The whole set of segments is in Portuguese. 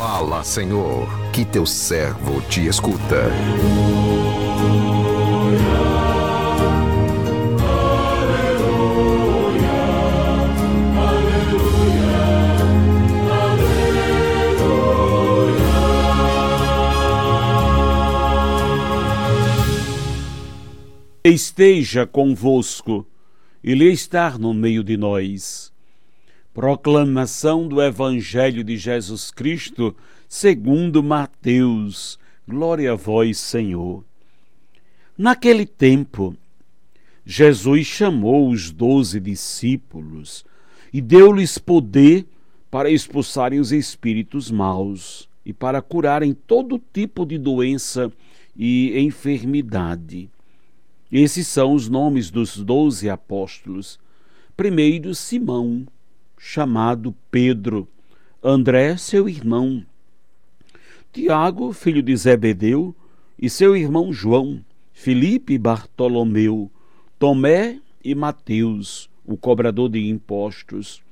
Fala, Senhor, que teu servo te escuta. Esteja convosco, Ele está no meio de nós. Proclamação do Evangelho de Jesus Cristo, segundo Mateus. Glória a vós, Senhor. Naquele tempo, Jesus chamou os doze discípulos e deu-lhes poder para expulsarem os espíritos maus e para curarem todo tipo de doença e enfermidade. Esses são os nomes dos doze apóstolos. Primeiro, Simão chamado Pedro, André, seu irmão, Tiago, filho de Zebedeu, e seu irmão João, Filipe e Bartolomeu, Tomé e Mateus, o cobrador de impostos,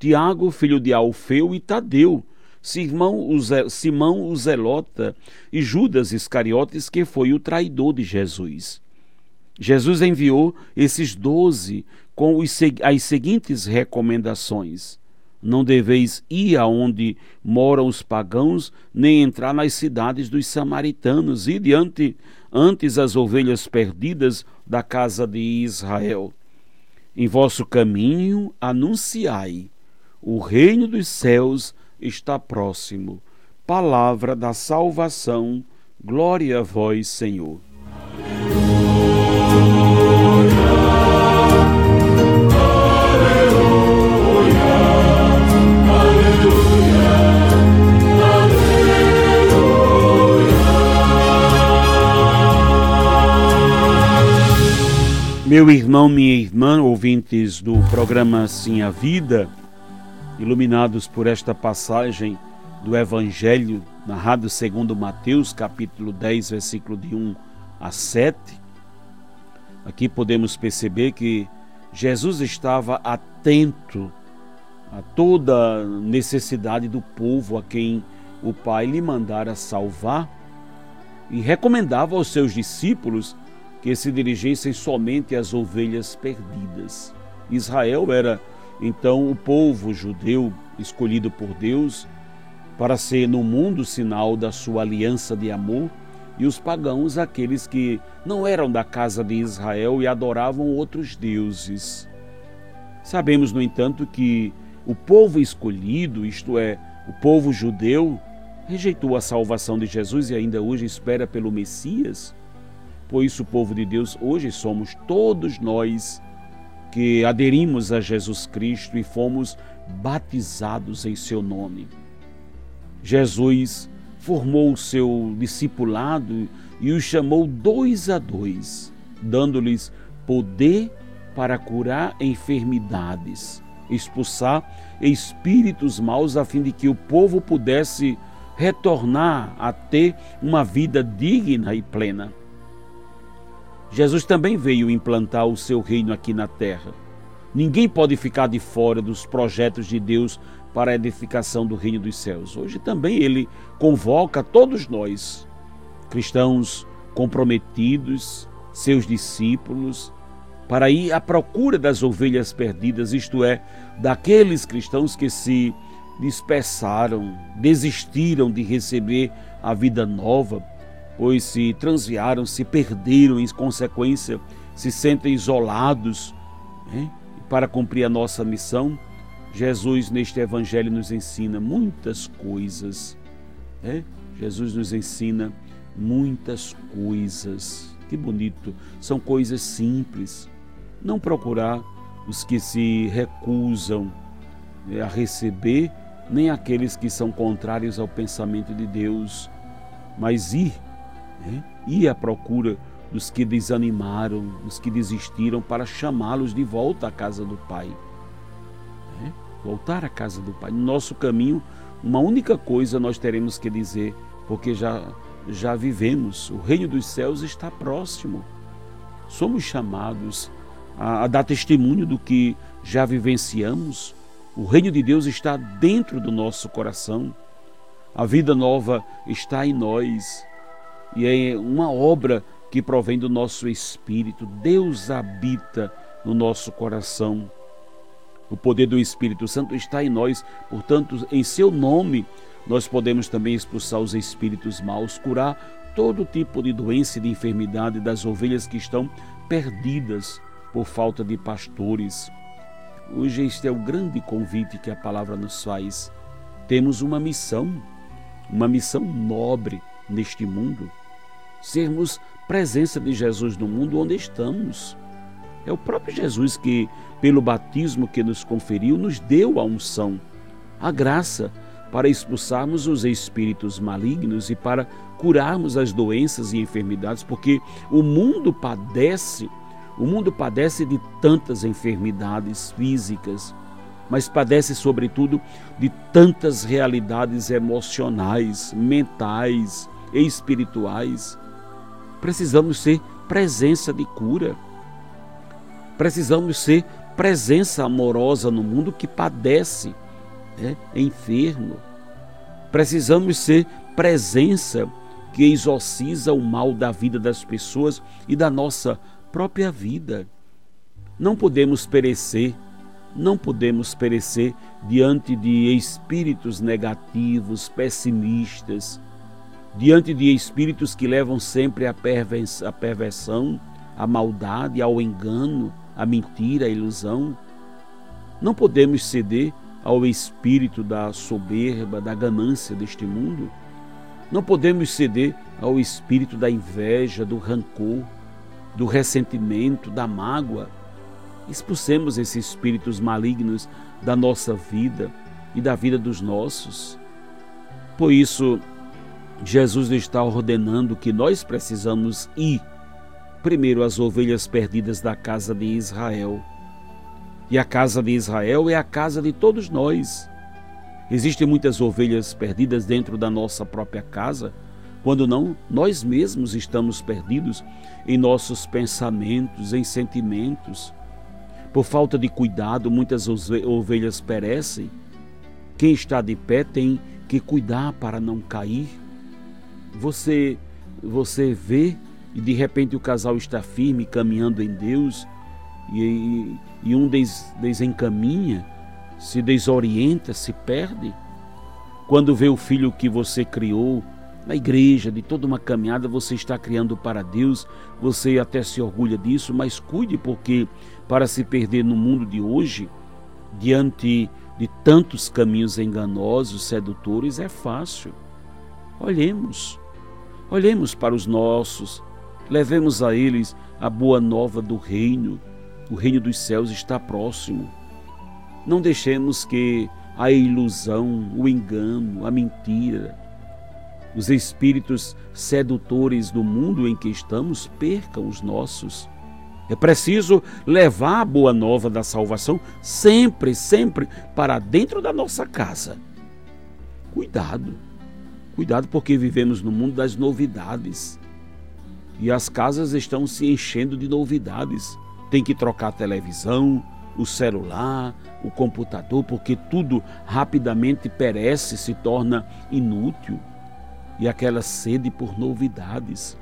Tiago, filho de Alfeu e Tadeu, Simão o Zelota e Judas Iscariotes, que foi o traidor de Jesus. Jesus enviou esses doze com os, as seguintes recomendações: Não deveis ir aonde moram os pagãos, nem entrar nas cidades dos samaritanos, e diante antes as ovelhas perdidas da casa de Israel. Em vosso caminho anunciai: o reino dos céus está próximo. Palavra da salvação. Glória a vós, Senhor. Meu irmão, minha irmã, ouvintes do programa Sim a Vida, iluminados por esta passagem do Evangelho narrado segundo Mateus, capítulo 10, versículo de 1 a 7, aqui podemos perceber que Jesus estava atento a toda necessidade do povo a quem o Pai lhe mandara salvar e recomendava aos seus discípulos que se dirigissem somente às ovelhas perdidas. Israel era então o povo judeu escolhido por Deus para ser no mundo sinal da sua aliança de amor, e os pagãos aqueles que não eram da casa de Israel e adoravam outros deuses. Sabemos, no entanto, que o povo escolhido, isto é, o povo judeu, rejeitou a salvação de Jesus e ainda hoje espera pelo Messias. Por isso, povo de Deus, hoje somos todos nós que aderimos a Jesus Cristo e fomos batizados em seu nome. Jesus formou o seu discipulado e os chamou dois a dois, dando-lhes poder para curar enfermidades, expulsar espíritos maus, a fim de que o povo pudesse retornar a ter uma vida digna e plena. Jesus também veio implantar o seu reino aqui na terra. Ninguém pode ficar de fora dos projetos de Deus para a edificação do reino dos céus. Hoje também ele convoca todos nós, cristãos comprometidos, seus discípulos, para ir à procura das ovelhas perdidas, isto é, daqueles cristãos que se dispersaram, desistiram de receber a vida nova, pois se transviaram, se perderam, em consequência, se sentem isolados. Né? Para cumprir a nossa missão, Jesus, neste Evangelho, nos ensina muitas coisas. Né? Jesus nos ensina muitas coisas. Que bonito! São coisas simples. Não procurar os que se recusam né, a receber, nem aqueles que são contrários ao pensamento de Deus, mas ir né? à procura dos que desanimaram, dos que desistiram, para chamá-los de volta à casa do Pai. Né? Voltar à casa do Pai. No nosso caminho, uma única coisa nós teremos que dizer, porque já, já vivemos, o reino dos céus está próximo. Somos chamados a, a dar testemunho do que já vivenciamos. O reino de Deus está dentro do nosso coração. A vida nova está em nós e é uma obra que provém do nosso espírito. Deus habita no nosso coração. O poder do Espírito Santo está em nós, portanto, em seu nome, nós podemos também expulsar os espíritos maus, curar todo tipo de doença e de enfermidade das ovelhas que estão perdidas por falta de pastores. Hoje este é o grande convite que a palavra nos faz. Temos uma missão, uma missão nobre neste mundo. Sermos presença de Jesus no mundo onde estamos. É o próprio Jesus que, pelo batismo que nos conferiu, nos deu a unção, a graça para expulsarmos os espíritos malignos e para curarmos as doenças e enfermidades, porque o mundo padece, o mundo padece de tantas enfermidades físicas, mas padece sobretudo de tantas realidades emocionais, mentais e espirituais. Precisamos ser presença de cura. Precisamos ser presença amorosa no mundo que padece, né, enfermo. Precisamos ser presença que exorciza o mal da vida das pessoas e da nossa própria vida. Não podemos perecer, não podemos perecer diante de espíritos negativos, pessimistas, diante de espíritos que levam sempre à perversão, à maldade, ao engano, à mentira, à ilusão. Não podemos ceder ao espírito da soberba, da ganância deste mundo. Não podemos ceder ao espírito da inveja, do rancor, do ressentimento, da mágoa. Expulsemos esses espíritos malignos da nossa vida e da vida dos nossos. Por isso, Jesus está ordenando que nós precisamos ir primeiro às ovelhas perdidas da casa de Israel. E a casa de Israel é a casa de todos nós. Existem muitas ovelhas perdidas dentro da nossa própria casa, quando não, nós mesmos estamos perdidos em nossos pensamentos, em sentimentos. Por falta de cuidado, muitas ovelhas perecem. Quem está de pé tem que cuidar para não cair. Você você vê e de repente o casal está firme, caminhando em Deus, e, e, e um des, desencaminha, se desorienta, se perde. Quando vê o filho que você criou na igreja, de toda uma caminhada, você está criando para Deus, você até se orgulha disso, mas cuide, porque para se perder no mundo de hoje, diante de tantos caminhos enganosos, sedutores, é fácil. Olhemos Olhemos para os nossos, levemos a eles a boa nova do reino. O reino dos céus está próximo. Não deixemos que a ilusão, o engano, a mentira, os espíritos sedutores do mundo em que estamos percam os nossos. É preciso levar a boa nova da salvação sempre, sempre para dentro da nossa casa. Cuidado. Cuidado porque vivemos no mundo das novidades. E as casas estão se enchendo de novidades. Tem que trocar a televisão, o celular, o computador, porque tudo rapidamente perece, se torna inútil. E aquela sede por novidades.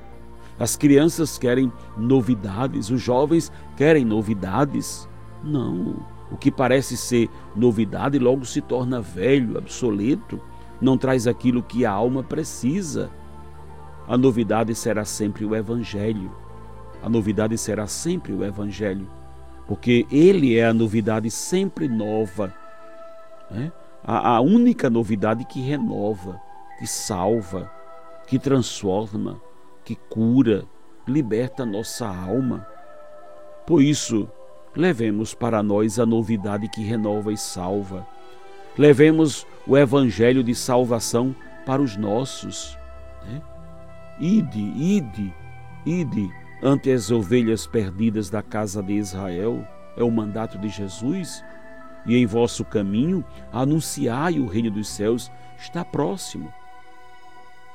As crianças querem novidades, os jovens querem novidades. Não, o que parece ser novidade logo se torna velho, obsoleto não traz aquilo que a alma precisa. A novidade será sempre o Evangelho. A novidade será sempre o Evangelho, porque Ele é a novidade sempre nova. Né? A, a única novidade que renova, que salva, que transforma, que cura, liberta nossa alma. Por isso, levemos para nós a novidade que renova e salva Levemos o evangelho de salvação para os nossos. Né? Ide, ide, ide ante as ovelhas perdidas da casa de Israel. É o mandato de Jesus. E em vosso caminho anunciai o reino dos céus está próximo.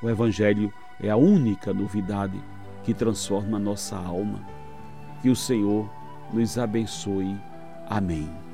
O Evangelho é a única novidade que transforma a nossa alma. Que o Senhor nos abençoe. Amém.